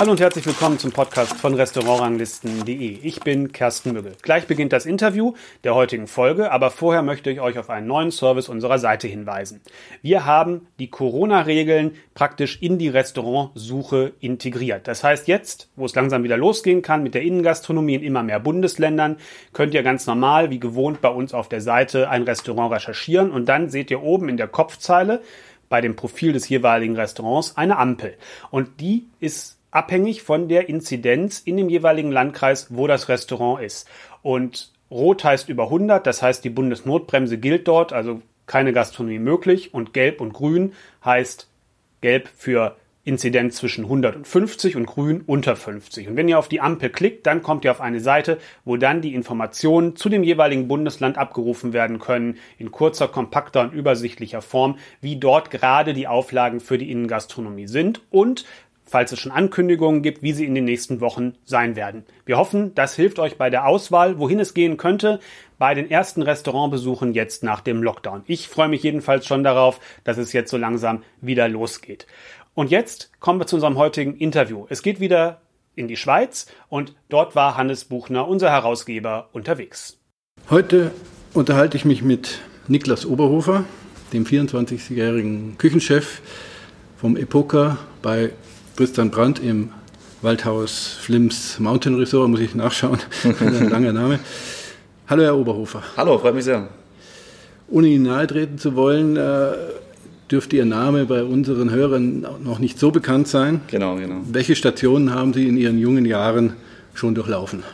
Hallo und herzlich willkommen zum Podcast von Restaurantranglisten.de. Ich bin Kersten Müggel. Gleich beginnt das Interview der heutigen Folge, aber vorher möchte ich euch auf einen neuen Service unserer Seite hinweisen. Wir haben die Corona-Regeln praktisch in die Restaurantsuche integriert. Das heißt, jetzt, wo es langsam wieder losgehen kann mit der Innengastronomie in immer mehr Bundesländern, könnt ihr ganz normal, wie gewohnt, bei uns auf der Seite ein Restaurant recherchieren und dann seht ihr oben in der Kopfzeile bei dem Profil des jeweiligen Restaurants eine Ampel. Und die ist abhängig von der Inzidenz in dem jeweiligen Landkreis, wo das Restaurant ist. Und Rot heißt über 100, das heißt, die Bundesnotbremse gilt dort, also keine Gastronomie möglich. Und Gelb und Grün heißt Gelb für Inzidenz zwischen 150 und Grün unter 50. Und wenn ihr auf die Ampel klickt, dann kommt ihr auf eine Seite, wo dann die Informationen zu dem jeweiligen Bundesland abgerufen werden können, in kurzer, kompakter und übersichtlicher Form, wie dort gerade die Auflagen für die Innengastronomie sind und falls es schon Ankündigungen gibt, wie sie in den nächsten Wochen sein werden. Wir hoffen, das hilft euch bei der Auswahl, wohin es gehen könnte, bei den ersten Restaurantbesuchen jetzt nach dem Lockdown. Ich freue mich jedenfalls schon darauf, dass es jetzt so langsam wieder losgeht. Und jetzt kommen wir zu unserem heutigen Interview. Es geht wieder in die Schweiz und dort war Hannes Buchner, unser Herausgeber, unterwegs. Heute unterhalte ich mich mit Niklas Oberhofer, dem 24-jährigen Küchenchef vom Epoca bei Tristan Brandt im Waldhaus Flims Mountain Resort, muss ich nachschauen. ein langer Name. Hallo, Herr Oberhofer. Hallo, freut mich sehr. Ohne Ihnen nahe treten zu wollen, äh, dürfte Ihr Name bei unseren Hörern noch nicht so bekannt sein. Genau, genau. Welche Stationen haben Sie in Ihren jungen Jahren schon durchlaufen?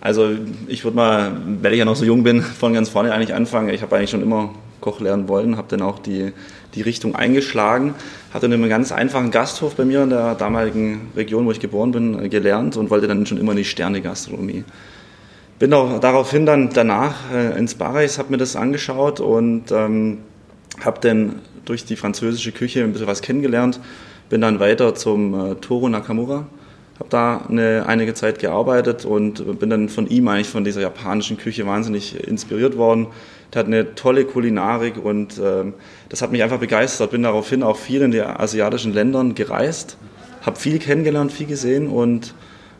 Also ich würde mal, weil ich ja noch so jung bin, von ganz vorne eigentlich anfangen. Ich habe eigentlich schon immer Koch lernen wollen, habe dann auch die, die Richtung eingeschlagen, hatte in einem ganz einfachen Gasthof bei mir in der damaligen Region, wo ich geboren bin, gelernt und wollte dann schon immer in die Sterne-Gastronomie. Bin auch daraufhin dann danach äh, ins Barreis, habe mir das angeschaut und ähm, habe dann durch die französische Küche ein bisschen was kennengelernt. Bin dann weiter zum äh, Toro Nakamura, habe da eine, einige Zeit gearbeitet und bin dann von ihm eigentlich von dieser japanischen Küche wahnsinnig inspiriert worden. Der hat eine tolle Kulinarik und ähm, das hat mich einfach begeistert. Bin daraufhin auch viel in die asiatischen Ländern gereist, habe viel kennengelernt, viel gesehen und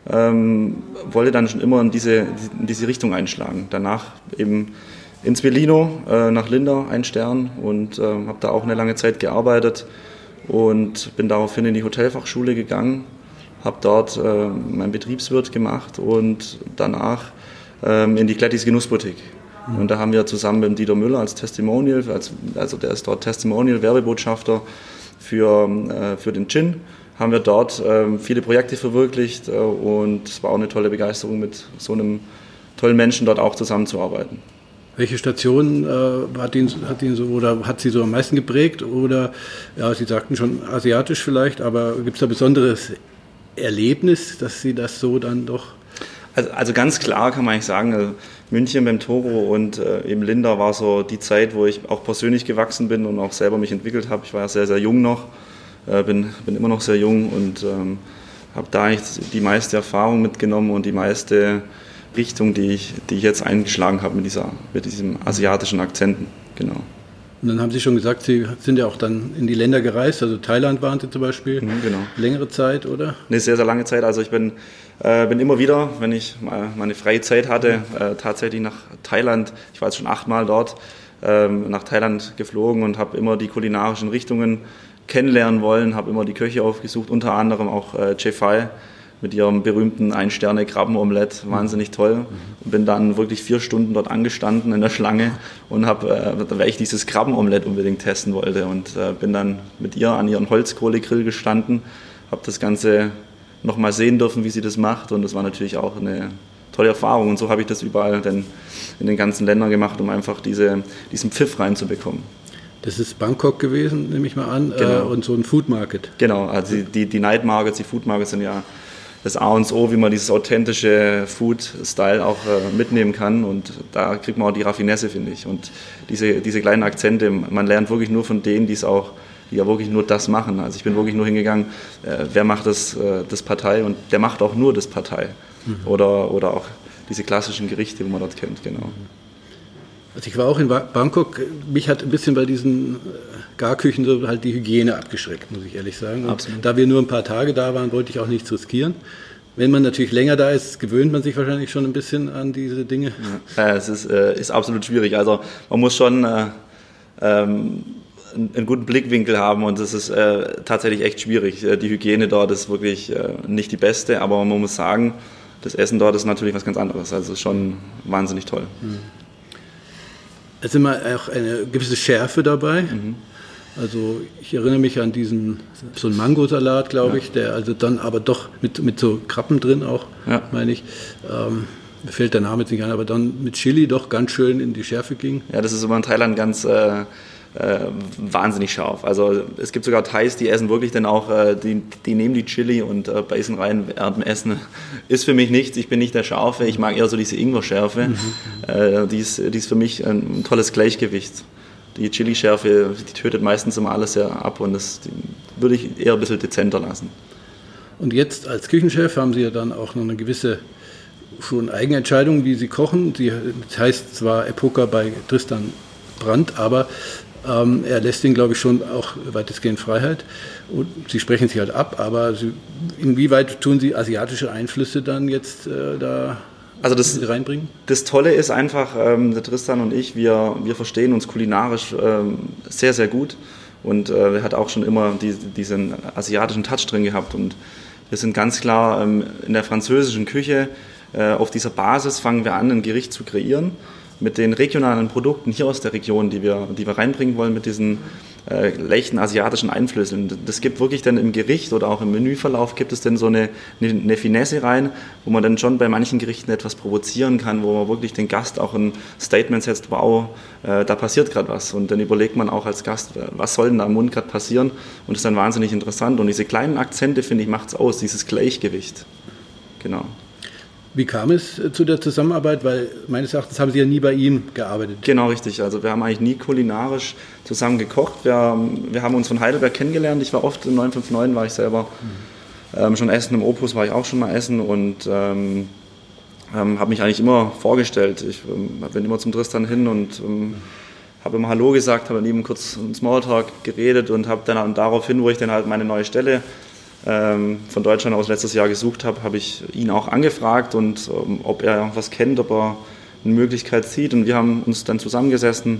ähm, wollte dann schon immer in diese, in diese Richtung einschlagen. Danach eben ins Bellino, äh, nach Linda, ein Stern und äh, habe da auch eine lange Zeit gearbeitet und bin daraufhin in die Hotelfachschule gegangen, habe dort äh, meinen Betriebswirt gemacht und danach ähm, in die Glettis Genussboutique. Mhm. Und da haben wir zusammen mit Dieter Müller als Testimonial, als, also der ist dort Testimonial-Werbebotschafter für, äh, für den Gin, haben wir dort ähm, viele Projekte verwirklicht äh, und es war auch eine tolle Begeisterung, mit so einem tollen Menschen dort auch zusammenzuarbeiten. Welche Station äh, hat, ihn, hat ihn so oder hat sie so am meisten geprägt? Oder ja, Sie sagten schon asiatisch vielleicht, aber gibt es da besonderes Erlebnis, dass Sie das so dann doch? Also, also ganz klar kann man eigentlich sagen, also München beim Toro und äh, eben Linda war so die Zeit, wo ich auch persönlich gewachsen bin und auch selber mich entwickelt habe. Ich war ja sehr, sehr jung noch, äh, bin, bin immer noch sehr jung und ähm, habe da eigentlich die meiste Erfahrung mitgenommen und die meiste Richtung, die ich, die ich jetzt eingeschlagen habe mit, mit diesem asiatischen Akzenten. Genau. Und dann haben Sie schon gesagt, Sie sind ja auch dann in die Länder gereist, also Thailand waren Sie zum Beispiel. Mhm, genau. Längere Zeit, oder? Eine sehr, sehr lange Zeit. Also ich bin, äh, bin immer wieder, wenn ich mal meine freie Zeit hatte, äh, tatsächlich nach Thailand, ich war jetzt schon achtmal dort, äh, nach Thailand geflogen und habe immer die kulinarischen Richtungen kennenlernen wollen, habe immer die Köche aufgesucht, unter anderem auch äh, Fai mit ihrem berühmten Ein-Sterne-Krabbenomelett, wahnsinnig toll. Und bin dann wirklich vier Stunden dort angestanden in der Schlange und habe, äh, weil ich dieses Krabbenomelett unbedingt testen wollte und äh, bin dann mit ihr an ihren Holzkohlegrill gestanden, habe das Ganze nochmal sehen dürfen, wie sie das macht und das war natürlich auch eine tolle Erfahrung und so habe ich das überall denn in den ganzen Ländern gemacht, um einfach diese, diesen Pfiff reinzubekommen. Das ist Bangkok gewesen, nehme ich mal an, äh, genau. und so ein Food Market. Genau, also die, die, die Night Markets, die Food Markets sind ja das A und O, wie man dieses authentische Food-Style auch äh, mitnehmen kann. Und da kriegt man auch die Raffinesse, finde ich. Und diese, diese kleinen Akzente, man lernt wirklich nur von denen, die es auch, die ja wirklich nur das machen. Also ich bin wirklich nur hingegangen, äh, wer macht das, äh, das Partei und der macht auch nur das Partei. Mhm. Oder, oder auch diese klassischen Gerichte, wo man dort kennt, genau. Also ich war auch in Bangkok, mich hat ein bisschen bei diesen äh, Garküchen so halt die Hygiene abgeschreckt, muss ich ehrlich sagen. Und da wir nur ein paar Tage da waren, wollte ich auch nichts riskieren. Wenn man natürlich länger da ist, gewöhnt man sich wahrscheinlich schon ein bisschen an diese Dinge. Ja, es ist, äh, ist absolut schwierig. Also man muss schon äh, ähm, einen guten Blickwinkel haben und es ist äh, tatsächlich echt schwierig. Äh, die Hygiene dort ist wirklich äh, nicht die beste, aber man muss sagen, das Essen dort ist natürlich was ganz anderes. Also schon wahnsinnig toll. Mhm. Es ist immer auch eine gewisse Schärfe dabei. Mhm. Also ich erinnere mich an diesen, so einen Mangosalat, glaube ja. ich, der also dann aber doch mit, mit so Krabben drin auch, ja. meine ich. Ähm, mir fällt der Name jetzt nicht an, aber dann mit Chili doch ganz schön in die Schärfe ging. Ja, das ist immer in Thailand ganz äh, äh, wahnsinnig scharf. Also es gibt sogar Thais, die essen wirklich dann auch, äh, die, die nehmen die Chili und äh, beißen rein während dem Essen. Ist für mich nichts, ich bin nicht der Scharfe, ich mag eher so diese Ingwer-Schärfe. Mhm. Äh, die, ist, die ist für mich ein tolles Gleichgewicht die Chili-Schärfe, die tötet meistens immer alles sehr ab und das würde ich eher ein bisschen dezenter lassen. Und jetzt als Küchenchef haben Sie ja dann auch noch eine gewisse schon Eigenentscheidung, wie Sie kochen. Sie, das heißt zwar Epoca bei Tristan Brandt, aber ähm, er lässt ihn, glaube ich, schon auch weitestgehend Freiheit. Und Sie sprechen sich halt ab, aber Sie, inwieweit tun Sie asiatische Einflüsse dann jetzt äh, da also das, reinbringen? Das Tolle ist einfach, ähm, der Tristan und ich, wir, wir verstehen uns kulinarisch ähm, sehr, sehr gut. Und äh, er hat auch schon immer die, diesen asiatischen Touch drin gehabt. Und wir sind ganz klar ähm, in der französischen Küche. Äh, auf dieser Basis fangen wir an, ein Gericht zu kreieren mit den regionalen Produkten hier aus der Region, die wir, die wir reinbringen wollen, mit diesen äh, leichten asiatischen Einflüssen. Das gibt wirklich dann im Gericht oder auch im Menüverlauf gibt es dann so eine, eine, Finesse rein, wo man dann schon bei manchen Gerichten etwas provozieren kann, wo man wirklich den Gast auch ein Statement setzt, wow, äh, da passiert gerade was. Und dann überlegt man auch als Gast, äh, was soll denn da im Mund gerade passieren? Und das ist dann wahnsinnig interessant. Und diese kleinen Akzente, finde ich, macht es aus, dieses Gleichgewicht. Genau. Wie kam es äh, zu der Zusammenarbeit? Weil meines Erachtens haben Sie ja nie bei ihm gearbeitet. Genau, richtig. Also wir haben eigentlich nie kulinarisch zusammen gekocht. Wir, wir haben uns von Heidelberg kennengelernt. Ich war oft im 959, war ich selber mhm. ähm, schon essen. Im Opus war ich auch schon mal essen und ähm, ähm, habe mich eigentlich immer vorgestellt. Ich ähm, bin immer zum Tristan hin und ähm, habe immer Hallo gesagt, habe mit ihm kurz einen Smalltalk geredet und habe dann daraufhin, wo ich dann halt meine neue Stelle von Deutschland aus letztes Jahr gesucht habe, habe ich ihn auch angefragt und ähm, ob er was kennt, ob er eine Möglichkeit sieht. Und wir haben uns dann zusammengesessen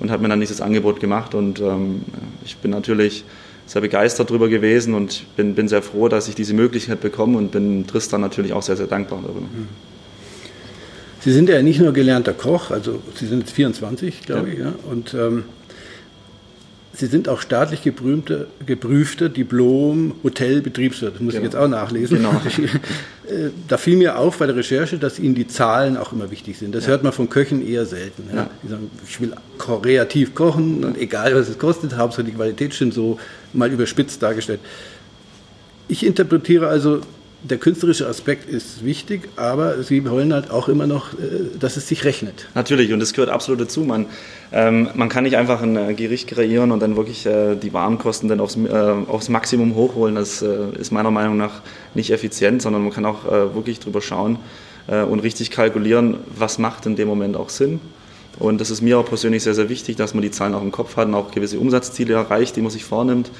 und hat mir dann dieses Angebot gemacht. Und ähm, ich bin natürlich sehr begeistert darüber gewesen und bin, bin sehr froh, dass ich diese Möglichkeit bekomme und bin Tristan natürlich auch sehr, sehr dankbar darüber. Mhm. Sie sind ja nicht nur gelernter Koch, also Sie sind jetzt 24, glaube ja. ich, ja? und ähm, Sie sind auch staatlich geprüfter, geprüfter Diplom Hotelbetriebswirt. Das muss genau. ich jetzt auch nachlesen. Genau. Äh, da fiel mir auf bei der Recherche, dass Ihnen die Zahlen auch immer wichtig sind. Das ja. hört man von Köchen eher selten. Ja. Die sagen, ich will kreativ kochen und egal was es kostet, Hauptsache die Qualität stimmt so, mal überspitzt dargestellt. Ich interpretiere also der künstlerische Aspekt ist wichtig, aber Sie wollen halt auch immer noch, äh, dass es sich rechnet. Natürlich, und das gehört absolut dazu. Man, ähm, man kann nicht einfach ein äh, Gericht kreieren und dann wirklich äh, die Warenkosten dann aufs, äh, aufs Maximum hochholen. Das äh, ist meiner Meinung nach nicht effizient, sondern man kann auch äh, wirklich drüber schauen und richtig kalkulieren, was macht in dem Moment auch Sinn. Und das ist mir auch persönlich sehr, sehr wichtig, dass man die Zahlen auch im Kopf hat und auch gewisse Umsatzziele erreicht, die man sich vornimmt.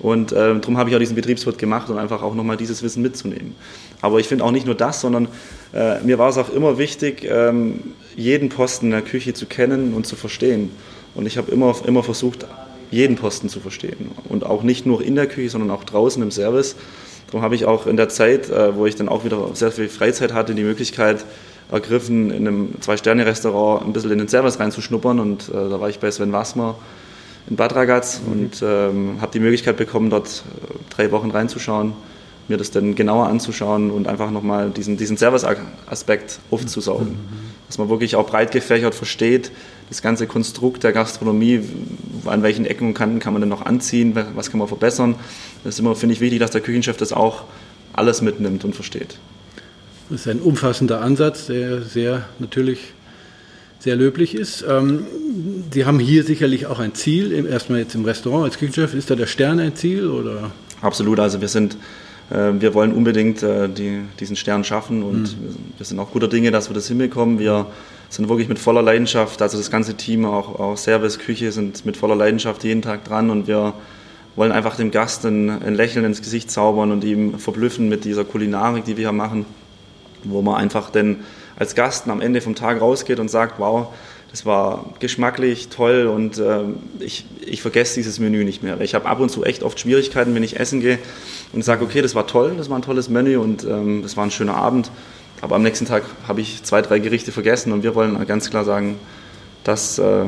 Und äh, darum habe ich auch diesen Betriebswirt gemacht, um einfach auch nochmal dieses Wissen mitzunehmen. Aber ich finde auch nicht nur das, sondern äh, mir war es auch immer wichtig, ähm, jeden Posten in der Küche zu kennen und zu verstehen. Und ich habe immer, immer versucht, jeden Posten zu verstehen. Und auch nicht nur in der Küche, sondern auch draußen im Service. Darum habe ich auch in der Zeit, äh, wo ich dann auch wieder sehr viel Freizeit hatte, die Möglichkeit ergriffen, in einem Zwei-Sterne-Restaurant ein bisschen in den Service reinzuschnuppern. Und äh, da war ich bei Sven Wassmer in Bad Ragaz mhm. und ähm, habe die Möglichkeit bekommen, dort äh, drei Wochen reinzuschauen, mir das dann genauer anzuschauen und einfach nochmal diesen, diesen Service-Aspekt aufzusaugen. Mhm. Dass man wirklich auch breit gefächert versteht, das ganze Konstrukt der Gastronomie, an welchen Ecken und Kanten kann man denn noch anziehen, was kann man verbessern. Das ist immer, finde ich, wichtig, dass der Küchenchef das auch alles mitnimmt und versteht. Das ist ein umfassender Ansatz, der sehr natürlich sehr löblich ist. Ähm, Sie haben hier sicherlich auch ein Ziel, erstmal jetzt im Restaurant als Küchenchef. Ist da der Stern ein Ziel? Oder? Absolut, also wir sind, äh, wir wollen unbedingt äh, die, diesen Stern schaffen und mhm. wir sind auch guter Dinge, dass wir das hinbekommen. Wir sind wirklich mit voller Leidenschaft, also das ganze Team, auch, auch Service, Küche sind mit voller Leidenschaft jeden Tag dran und wir wollen einfach dem Gast ein, ein Lächeln ins Gesicht zaubern und ihm verblüffen mit dieser Kulinarik, die wir hier machen, wo man einfach denn als Gast am Ende vom Tag rausgeht und sagt, wow, das war geschmacklich toll und äh, ich, ich vergesse dieses Menü nicht mehr. Ich habe ab und zu echt oft Schwierigkeiten, wenn ich essen gehe und sage, okay, das war toll, das war ein tolles Menü und ähm, das war ein schöner Abend. Aber am nächsten Tag habe ich zwei, drei Gerichte vergessen und wir wollen ganz klar sagen, das, äh,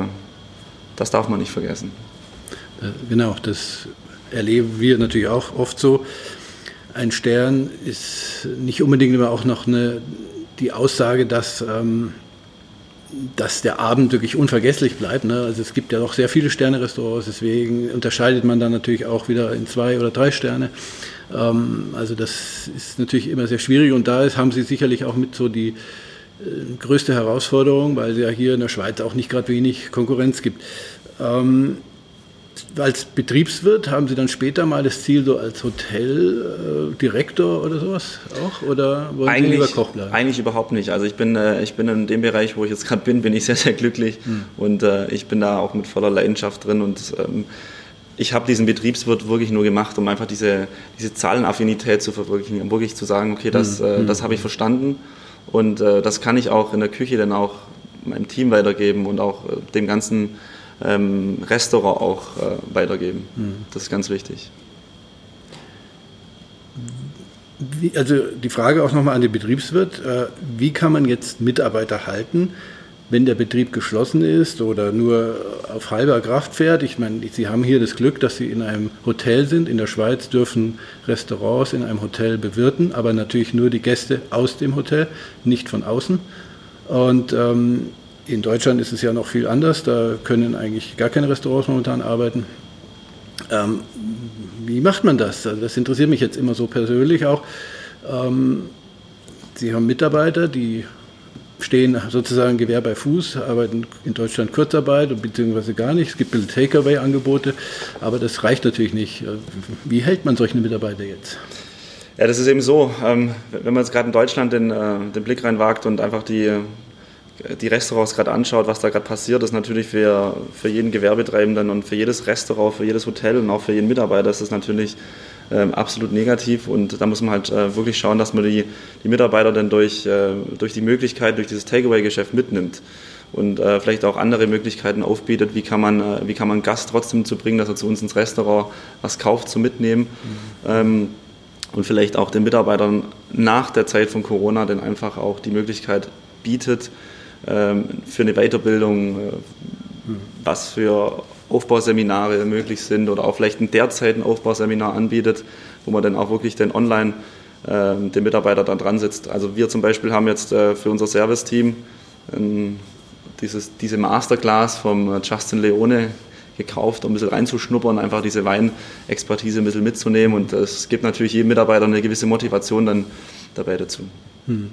das darf man nicht vergessen. Äh, genau, das erleben wir natürlich auch oft so. Ein Stern ist nicht unbedingt immer auch noch eine, die Aussage, dass ähm, dass der Abend wirklich unvergesslich bleibt. Ne? Also es gibt ja noch sehr viele Sterne-Restaurants, deswegen unterscheidet man dann natürlich auch wieder in zwei oder drei Sterne. Ähm, also das ist natürlich immer sehr schwierig und da ist, haben Sie sicherlich auch mit so die äh, größte Herausforderung, weil es ja hier in der Schweiz auch nicht gerade wenig Konkurrenz gibt. Ähm, als Betriebswirt haben Sie dann später mal das Ziel, so als Hoteldirektor äh, oder sowas auch? Oder wollen eigentlich, Sie lieber Koch bleiben? Eigentlich überhaupt nicht. Also ich bin, äh, ich bin in dem Bereich, wo ich jetzt gerade bin, bin ich sehr, sehr glücklich hm. und äh, ich bin da auch mit voller Leidenschaft drin und ähm, ich habe diesen Betriebswirt wirklich nur gemacht, um einfach diese, diese Zahlenaffinität zu verwirklichen, um wirklich zu sagen, okay, das, hm. das habe ich verstanden und äh, das kann ich auch in der Küche dann auch meinem Team weitergeben und auch äh, dem ganzen ähm, Restaurant auch äh, weitergeben. Mhm. Das ist ganz wichtig. Wie, also die Frage auch nochmal an den Betriebswirt, äh, wie kann man jetzt Mitarbeiter halten, wenn der Betrieb geschlossen ist oder nur auf halber Kraft fährt? Ich meine, Sie haben hier das Glück, dass Sie in einem Hotel sind. In der Schweiz dürfen Restaurants in einem Hotel bewirten, aber natürlich nur die Gäste aus dem Hotel, nicht von außen. Und ähm, in Deutschland ist es ja noch viel anders. Da können eigentlich gar keine Restaurants momentan arbeiten. Ähm, wie macht man das? Das interessiert mich jetzt immer so persönlich auch. Ähm, Sie haben Mitarbeiter, die stehen sozusagen Gewehr bei Fuß, arbeiten in Deutschland Kurzarbeit beziehungsweise gar nicht. Es gibt ein Takeaway-Angebote, aber das reicht natürlich nicht. Wie hält man solche Mitarbeiter jetzt? Ja, das ist eben so. Ähm, wenn man jetzt gerade in Deutschland den, äh, den Blick reinwagt und einfach die die Restaurants gerade anschaut, was da gerade passiert, ist natürlich für, für jeden Gewerbetreibenden und für jedes Restaurant, für jedes Hotel und auch für jeden Mitarbeiter ist das natürlich ähm, absolut negativ und da muss man halt äh, wirklich schauen, dass man die, die Mitarbeiter dann durch, äh, durch die Möglichkeit, durch dieses Takeaway-Geschäft mitnimmt und äh, vielleicht auch andere Möglichkeiten aufbietet, wie kann man, äh, wie kann man Gast trotzdem zu bringen, dass er zu uns ins Restaurant was kauft zum Mitnehmen. Mhm. Ähm, und vielleicht auch den Mitarbeitern nach der Zeit von Corona dann einfach auch die Möglichkeit bietet, für eine Weiterbildung, äh, was für Aufbauseminare möglich sind oder auch vielleicht ein derzeit ein Aufbauseminar anbietet, wo man dann auch wirklich den online äh, den Mitarbeiter dann dran sitzt. Also wir zum Beispiel haben jetzt äh, für unser Service-Team ähm, dieses, diese Masterclass vom äh, Justin Leone gekauft, um ein bisschen reinzuschnuppern, einfach diese Weinexpertise ein bisschen mitzunehmen und es gibt natürlich jedem Mitarbeiter eine gewisse Motivation dann dabei dazu. Hm.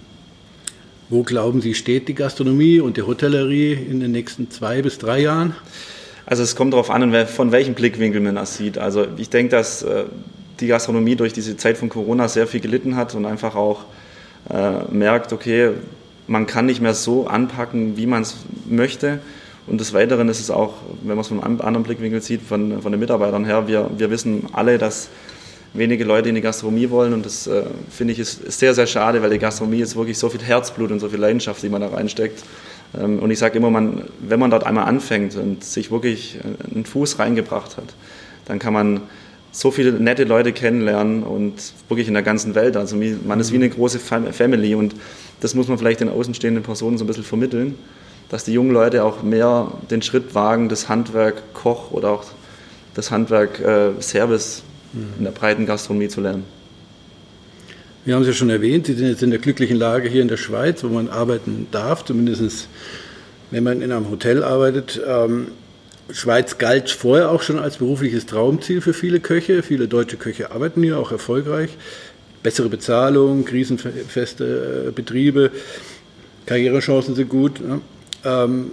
Wo glauben Sie, steht die Gastronomie und die Hotellerie in den nächsten zwei bis drei Jahren? Also es kommt darauf an, von welchem Blickwinkel man das sieht. Also ich denke, dass äh, die Gastronomie durch diese Zeit von Corona sehr viel gelitten hat und einfach auch äh, merkt, okay, man kann nicht mehr so anpacken, wie man es möchte. Und des Weiteren ist es auch, wenn man es von einem anderen Blickwinkel sieht, von, von den Mitarbeitern her, wir, wir wissen alle, dass wenige Leute in die Gastronomie wollen und das äh, finde ich ist, ist, sehr, sehr schade, weil die Gastronomie ist wirklich so viel Herzblut und so viel Leidenschaft, die man da reinsteckt. Ähm, und ich sage immer, man, wenn man dort einmal anfängt und sich wirklich einen Fuß reingebracht hat, dann kann man so viele nette Leute kennenlernen und wirklich in der ganzen Welt. Also man ist wie eine große Family und das muss man vielleicht den außenstehenden Personen so ein bisschen vermitteln, dass die jungen Leute auch mehr den Schritt wagen, das Handwerk Koch oder auch das Handwerk äh, Service in der breiten Gastronomie zu lernen. Wir haben es ja schon erwähnt, Sie sind jetzt in der glücklichen Lage hier in der Schweiz, wo man arbeiten darf, zumindest wenn man in einem Hotel arbeitet. Ähm, Schweiz galt vorher auch schon als berufliches Traumziel für viele Köche. Viele deutsche Köche arbeiten hier auch erfolgreich. Bessere Bezahlung, krisenfeste äh, Betriebe, Karrierechancen sind gut. Ähm,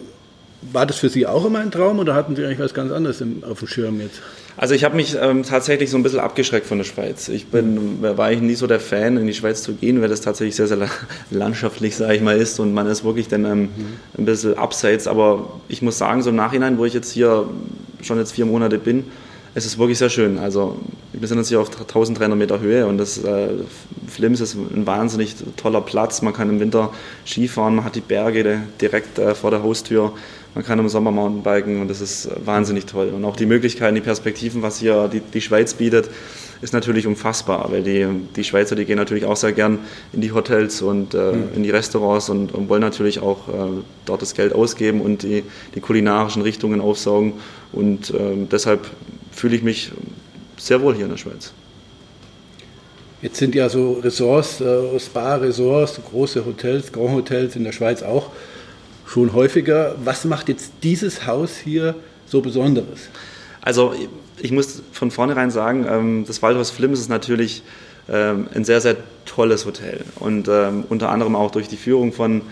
war das für Sie auch immer ein Traum oder hatten Sie eigentlich was ganz anderes im, auf dem Schirm jetzt? Also ich habe mich ähm, tatsächlich so ein bisschen abgeschreckt von der Schweiz. Ich bin, war eigentlich nie so der Fan, in die Schweiz zu gehen, weil das tatsächlich sehr, sehr landschaftlich, sage ich mal, ist und man ist wirklich dann ähm, ein bisschen abseits. Aber ich muss sagen, so im Nachhinein, wo ich jetzt hier schon jetzt vier Monate bin, es ist wirklich sehr schön. Also wir sind jetzt hier auf 1300 Meter Höhe und das äh, Flims ist ein wahnsinnig toller Platz. Man kann im Winter Skifahren, man hat die Berge direkt äh, vor der Haustür. Man kann im Sommer Mountainbiken und das ist wahnsinnig toll. Und auch die Möglichkeiten, die Perspektiven, was hier die, die Schweiz bietet, ist natürlich unfassbar, weil die, die Schweizer, die gehen natürlich auch sehr gern in die Hotels und äh, mhm. in die Restaurants und, und wollen natürlich auch äh, dort das Geld ausgeben und die, die kulinarischen Richtungen aufsaugen. Und äh, deshalb fühle ich mich sehr wohl hier in der Schweiz. Jetzt sind ja so Ressorts, äh, Spa-Ressorts, große Hotels, Grand Hotels in der Schweiz auch schon häufiger. Was macht jetzt dieses Haus hier so Besonderes? Also ich muss von vornherein sagen, ähm, das Waldhaus Flims ist natürlich ähm, ein sehr, sehr tolles Hotel. Und ähm, unter anderem auch durch die Führung von,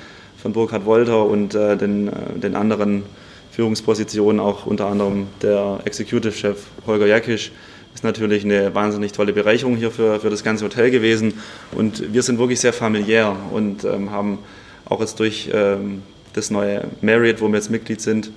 von Burkhard Wolter und äh, den, äh, den anderen Führungspositionen, auch unter anderem der Executive Chef Holger Jakisch, ist natürlich eine wahnsinnig tolle Bereicherung hier für, für das ganze Hotel gewesen. Und wir sind wirklich sehr familiär und haben auch jetzt durch das neue Marriott, wo wir jetzt Mitglied sind,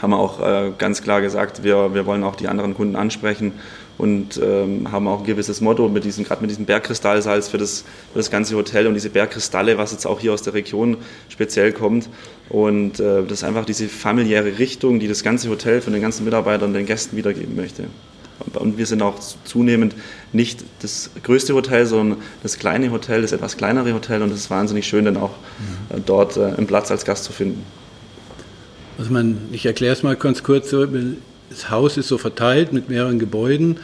haben wir auch äh, ganz klar gesagt, wir, wir wollen auch die anderen Kunden ansprechen und ähm, haben auch ein gewisses Motto mit diesem, gerade mit diesem Bergkristallsalz für das, für das ganze Hotel und diese Bergkristalle, was jetzt auch hier aus der Region speziell kommt. Und äh, das ist einfach diese familiäre Richtung, die das ganze Hotel von den ganzen Mitarbeitern und den Gästen wiedergeben möchte. Und wir sind auch zunehmend nicht das größte Hotel, sondern das kleine Hotel, das etwas kleinere Hotel. Und es ist wahnsinnig schön, dann auch mhm. dort äh, einen Platz als Gast zu finden. Also man, ich erkläre es mal ganz kurz. Das Haus ist so verteilt mit mehreren Gebäuden.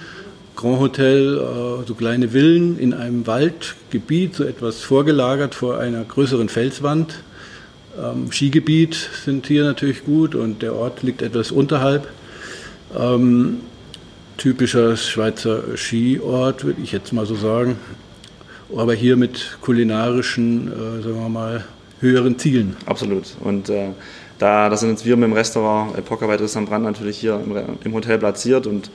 Grand Hotel, äh, so kleine Villen in einem Waldgebiet, so etwas vorgelagert vor einer größeren Felswand. Ähm, Skigebiet sind hier natürlich gut und der Ort liegt etwas unterhalb. Ähm, typischer Schweizer Skiort, würde ich jetzt mal so sagen. Aber hier mit kulinarischen, äh, sagen wir mal, höheren Zielen. Absolut. Und äh, da, da sind jetzt wir mit dem Restaurant Epoca bei Tristan Brand natürlich hier im, im, Hotel platziert und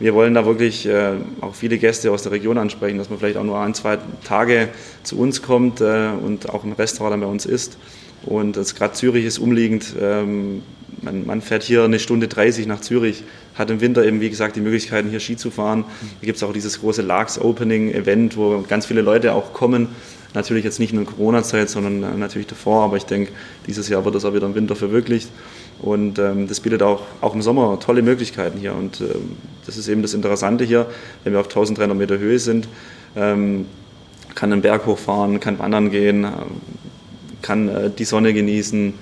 wir wollen da wirklich äh, auch viele Gäste aus der Region ansprechen, dass man vielleicht auch nur ein, zwei Tage zu uns kommt äh, und auch im Restaurant dann bei uns isst. Und gerade Zürich ist umliegend. Ähm, man, man, fährt hier eine Stunde 30 nach Zürich, hat im Winter eben, wie gesagt, die Möglichkeiten, hier Ski zu fahren. Hier gibt es auch dieses große Larks Opening Event, wo ganz viele Leute auch kommen Natürlich jetzt nicht nur in Corona-Zeit, sondern äh, natürlich davor, aber ich denke, dieses Jahr wird das auch wieder im Winter verwirklicht. Und ähm, das bietet auch, auch im Sommer tolle Möglichkeiten hier. Und ähm, das ist eben das Interessante hier, wenn wir auf 1300 Meter Höhe sind, ähm, kann einen Berg hochfahren, kann wandern gehen, kann äh, die Sonne genießen,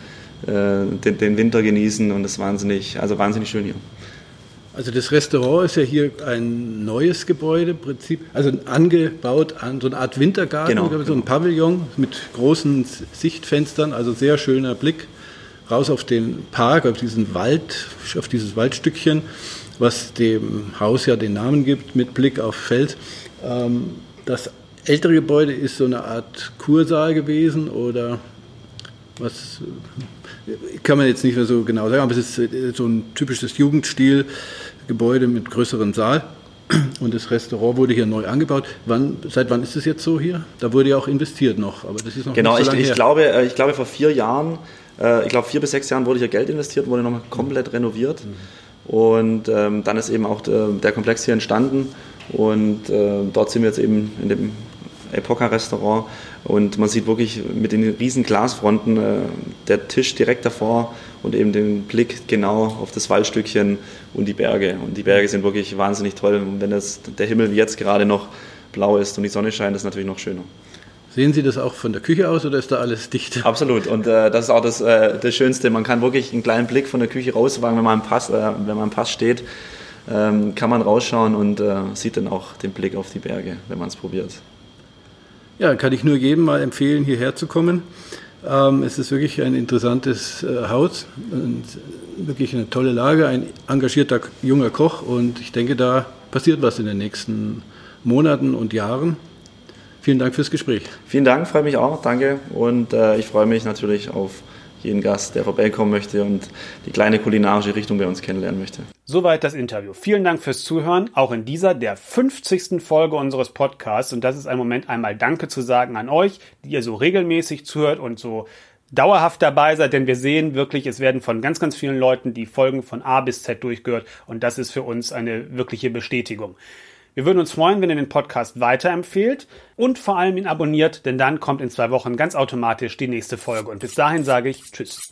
äh, den, den, Winter genießen und das ist wahnsinnig, also wahnsinnig schön hier. Also das Restaurant ist ja hier ein neues Gebäude, Prinzip, also angebaut an so eine Art Wintergarten, genau, so ein genau. Pavillon mit großen Sichtfenstern, also sehr schöner Blick raus auf den Park, auf diesen Wald, auf dieses Waldstückchen, was dem Haus ja den Namen gibt, mit Blick auf Feld. Ähm, das ältere Gebäude ist so eine Art Kursaal gewesen oder was kann man jetzt nicht mehr so genau sagen, aber es ist so ein typisches Jugendstil-Gebäude mit größerem Saal. Und das Restaurant wurde hier neu angebaut. Wann, seit wann ist es jetzt so hier? Da wurde ja auch investiert noch, aber das ist noch genau, nicht so lange ich, ich glaube, äh, ich glaube vor vier Jahren, äh, ich glaube vier bis sechs Jahren wurde hier Geld investiert, wurde nochmal komplett renoviert. Mhm. Und ähm, dann ist eben auch der, der, Komplex hier entstanden. Und äh, dort sind wir jetzt eben in dem Epoca-Restaurant und man sieht wirklich mit den riesen Glasfronten äh, der Tisch direkt davor und eben den Blick genau auf das Waldstückchen und die Berge. Und die Berge sind wirklich wahnsinnig toll. Und wenn das, der Himmel wie jetzt gerade noch blau ist und die Sonne scheint, ist natürlich noch schöner. Sehen Sie das auch von der Küche aus oder ist da alles dicht? Absolut. Und äh, das ist auch das, äh, das Schönste. Man kann wirklich einen kleinen Blick von der Küche rauswagen, wenn man im Pass, äh, wenn man im Pass steht, ähm, kann man rausschauen und äh, sieht dann auch den Blick auf die Berge, wenn man es probiert. Ja, kann ich nur jedem mal empfehlen, hierher zu kommen. Ähm, es ist wirklich ein interessantes äh, Haus, und wirklich eine tolle Lage, ein engagierter junger Koch und ich denke, da passiert was in den nächsten Monaten und Jahren. Vielen Dank fürs Gespräch. Vielen Dank, freue mich auch, danke und äh, ich freue mich natürlich auf jeden Gast, der vorbeikommen möchte und die kleine kulinarische Richtung bei uns kennenlernen möchte. Soweit das Interview. Vielen Dank fürs Zuhören, auch in dieser, der 50. Folge unseres Podcasts. Und das ist ein Moment, einmal Danke zu sagen an euch, die ihr so regelmäßig zuhört und so dauerhaft dabei seid, denn wir sehen wirklich, es werden von ganz, ganz vielen Leuten die Folgen von A bis Z durchgehört und das ist für uns eine wirkliche Bestätigung. Wir würden uns freuen, wenn ihr den Podcast weiterempfehlt und vor allem ihn abonniert, denn dann kommt in zwei Wochen ganz automatisch die nächste Folge. Und bis dahin sage ich Tschüss.